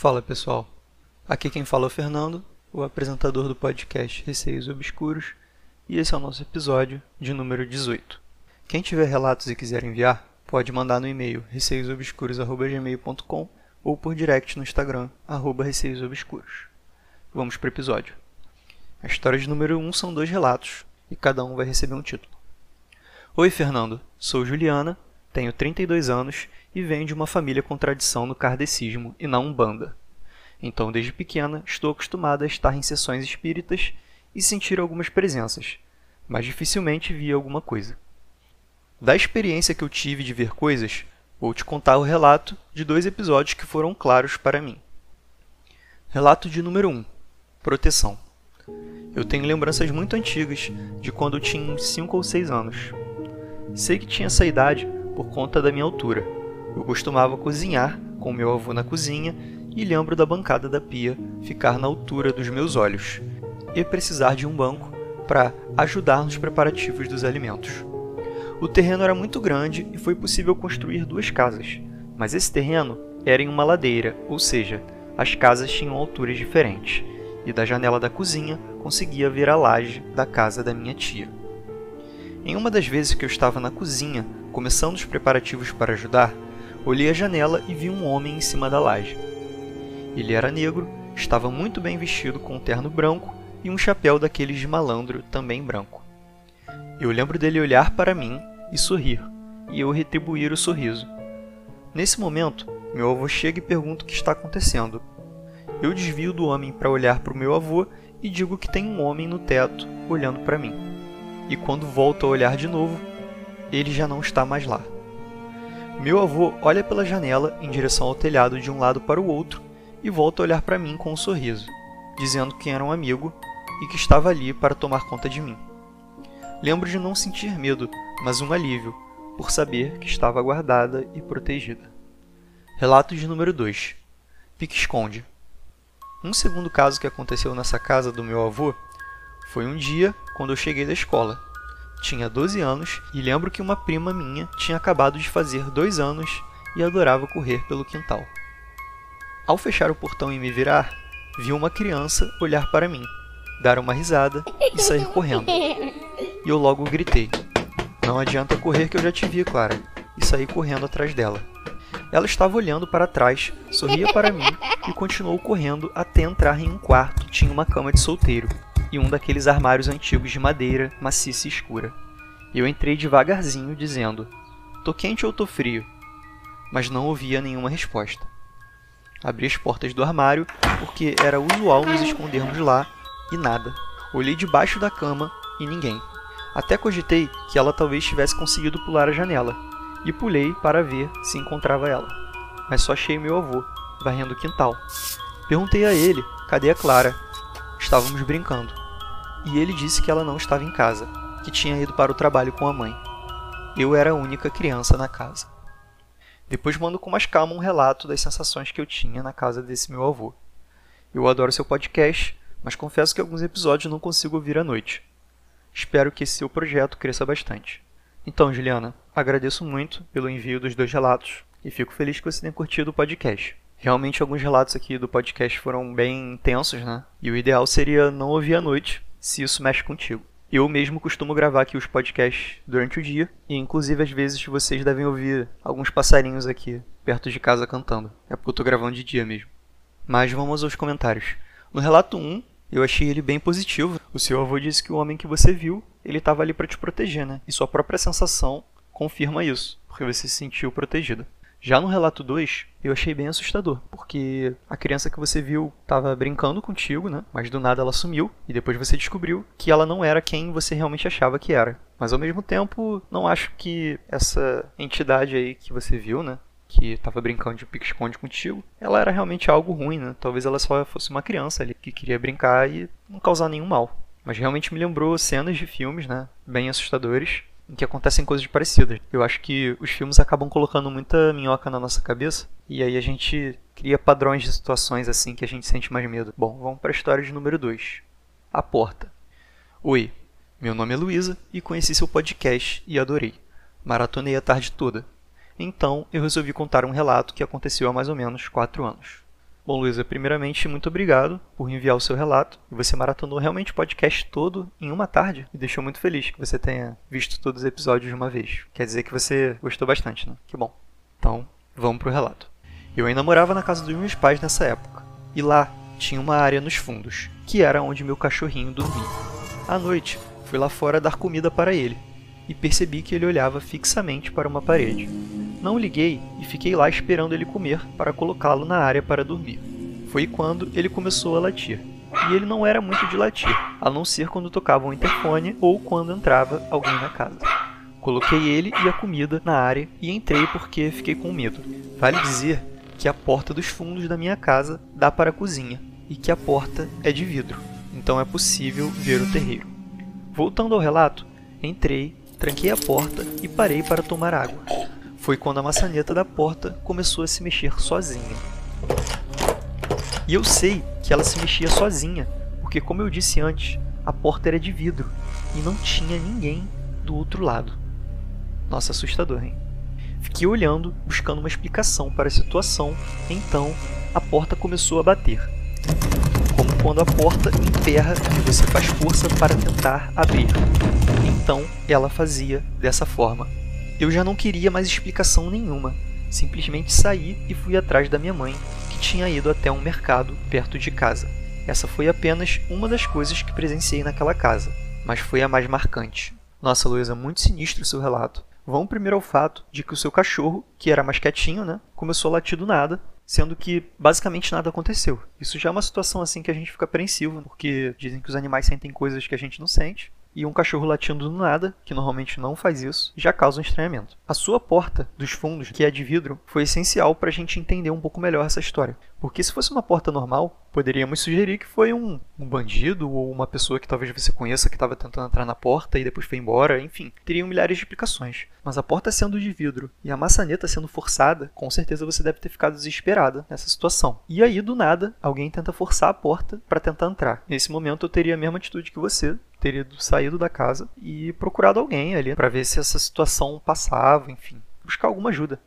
Fala pessoal, aqui quem fala é o Fernando, o apresentador do podcast Receios Obscuros, e esse é o nosso episódio de número 18. Quem tiver relatos e quiser enviar, pode mandar no e-mail receiosobscuros.gmail.com ou por direct no Instagram, arroba receiosobscuros. Vamos para o episódio. A história de número 1 são dois relatos, e cada um vai receber um título. Oi Fernando, sou Juliana, tenho 32 anos e venho de uma família com tradição no kardecismo e na Umbanda. Então, desde pequena, estou acostumada a estar em sessões espíritas e sentir algumas presenças, mas dificilmente vi alguma coisa. Da experiência que eu tive de ver coisas, vou te contar o relato de dois episódios que foram claros para mim. Relato de número 1: Proteção. Eu tenho lembranças muito antigas de quando eu tinha uns 5 ou 6 anos. Sei que tinha essa idade por conta da minha altura eu costumava cozinhar com meu avô na cozinha e lembro da bancada da pia ficar na altura dos meus olhos e precisar de um banco para ajudar nos preparativos dos alimentos. O terreno era muito grande e foi possível construir duas casas, mas esse terreno era em uma ladeira, ou seja, as casas tinham alturas diferentes, e da janela da cozinha conseguia ver a laje da casa da minha tia. Em uma das vezes que eu estava na cozinha, começando os preparativos para ajudar, Olhei a janela e vi um homem em cima da laje. Ele era negro, estava muito bem vestido com um terno branco e um chapéu daqueles de malandro também branco. Eu lembro dele olhar para mim e sorrir, e eu retribuir o sorriso. Nesse momento, meu avô chega e pergunta o que está acontecendo. Eu desvio do homem para olhar para o meu avô e digo que tem um homem no teto olhando para mim. E quando volto a olhar de novo, ele já não está mais lá. Meu avô olha pela janela em direção ao telhado de um lado para o outro e volta a olhar para mim com um sorriso, dizendo que era um amigo e que estava ali para tomar conta de mim. Lembro de não sentir medo, mas um alívio, por saber que estava guardada e protegida. Relato de número 2 Pique-esconde. Um segundo caso que aconteceu nessa casa do meu avô foi um dia quando eu cheguei da escola tinha 12 anos e lembro que uma prima minha tinha acabado de fazer dois anos e adorava correr pelo quintal. Ao fechar o portão e me virar, vi uma criança olhar para mim, dar uma risada e sair correndo. E eu logo gritei: Não adianta correr que eu já te vi, Clara, e saí correndo atrás dela. Ela estava olhando para trás, sorria para mim e continuou correndo até entrar em um quarto que tinha uma cama de solteiro e um daqueles armários antigos de madeira, maciça e escura. Eu entrei devagarzinho, dizendo: Tô quente ou tô frio? Mas não ouvia nenhuma resposta. Abri as portas do armário, porque era usual nos escondermos lá, e nada. Olhei debaixo da cama e ninguém. Até cogitei que ela talvez tivesse conseguido pular a janela, e pulei para ver se encontrava ela. Mas só achei meu avô, varrendo o quintal. Perguntei a ele, cadê a Clara? Estávamos brincando. E ele disse que ela não estava em casa, que tinha ido para o trabalho com a mãe. Eu era a única criança na casa. Depois mando com mais calma um relato das sensações que eu tinha na casa desse meu avô. Eu adoro seu podcast, mas confesso que alguns episódios não consigo ouvir à noite. Espero que esse seu projeto cresça bastante. Então, Juliana, agradeço muito pelo envio dos dois relatos e fico feliz que você tenha curtido o podcast. Realmente alguns relatos aqui do podcast foram bem intensos, né? E o ideal seria não ouvir à noite, se isso mexe contigo. Eu mesmo costumo gravar aqui os podcasts durante o dia, e inclusive às vezes vocês devem ouvir alguns passarinhos aqui perto de casa cantando. É porque eu tô gravando de dia mesmo. Mas vamos aos comentários. No relato 1, eu achei ele bem positivo. O seu avô disse que o homem que você viu, ele estava ali para te proteger, né? E sua própria sensação confirma isso, porque você se sentiu protegida. Já no relato 2, eu achei bem assustador, porque a criança que você viu estava brincando contigo, né? Mas do nada ela sumiu e depois você descobriu que ela não era quem você realmente achava que era. Mas ao mesmo tempo, não acho que essa entidade aí que você viu, né? que estava brincando de pique-esconde contigo, ela era realmente algo ruim, né? Talvez ela só fosse uma criança ali que queria brincar e não causar nenhum mal. Mas realmente me lembrou cenas de filmes, né? Bem assustadores em que acontecem coisas parecidas. Eu acho que os filmes acabam colocando muita minhoca na nossa cabeça e aí a gente cria padrões de situações assim que a gente sente mais medo. Bom, vamos para a história de número 2. A porta. Oi, meu nome é Luísa e conheci seu podcast e adorei. Maratonei a tarde toda. Então eu resolvi contar um relato que aconteceu há mais ou menos 4 anos. Bom, Luísa, primeiramente, muito obrigado por enviar o seu relato. Você maratonou realmente o podcast todo em uma tarde e deixou muito feliz que você tenha visto todos os episódios de uma vez. Quer dizer que você gostou bastante, né? Que bom. Então, vamos pro relato. Eu ainda morava na casa dos meus pais nessa época. E lá tinha uma área nos fundos, que era onde meu cachorrinho dormia. À noite, fui lá fora dar comida para ele e percebi que ele olhava fixamente para uma parede. Não liguei e fiquei lá esperando ele comer para colocá-lo na área para dormir. Foi quando ele começou a latir. E ele não era muito de latir, a não ser quando tocava um interfone ou quando entrava alguém na casa. Coloquei ele e a comida na área e entrei porque fiquei com medo. Vale dizer que a porta dos fundos da minha casa dá para a cozinha e que a porta é de vidro, então é possível ver o terreiro. Voltando ao relato, entrei, tranquei a porta e parei para tomar água. Foi quando a maçaneta da porta começou a se mexer sozinha. E eu sei que ela se mexia sozinha, porque, como eu disse antes, a porta era de vidro e não tinha ninguém do outro lado. Nossa, assustador, hein? Fiquei olhando, buscando uma explicação para a situação, então a porta começou a bater. Como quando a porta emperra e você faz força para tentar abrir. Então ela fazia dessa forma. Eu já não queria mais explicação nenhuma. Simplesmente saí e fui atrás da minha mãe, que tinha ido até um mercado perto de casa. Essa foi apenas uma das coisas que presenciei naquela casa, mas foi a mais marcante. Nossa, Luísa, muito sinistro o seu relato. Vamos primeiro ao fato de que o seu cachorro, que era mais quietinho, né, começou a latir do nada, sendo que basicamente nada aconteceu. Isso já é uma situação assim que a gente fica apreensivo, porque dizem que os animais sentem coisas que a gente não sente e um cachorro latindo do nada, que normalmente não faz isso, já causa um estranhamento. A sua porta dos fundos, que é de vidro, foi essencial para a gente entender um pouco melhor essa história. Porque se fosse uma porta normal, poderíamos sugerir que foi um, um bandido ou uma pessoa que talvez você conheça que estava tentando entrar na porta e depois foi embora, enfim, teriam milhares de explicações. Mas a porta sendo de vidro e a maçaneta sendo forçada, com certeza você deve ter ficado desesperada nessa situação. E aí, do nada, alguém tenta forçar a porta para tentar entrar. Nesse momento, eu teria a mesma atitude que você, teria saído da casa e procurado alguém ali para ver se essa situação passava, enfim, buscar alguma ajuda.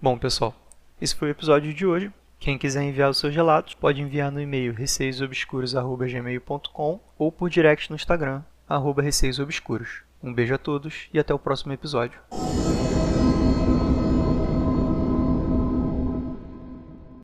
Bom, pessoal, esse foi o episódio de hoje. Quem quiser enviar os seus relatos, pode enviar no e-mail receiosobscuros.gmail.com ou por direct no Instagram, receiosobscuros. Um beijo a todos e até o próximo episódio.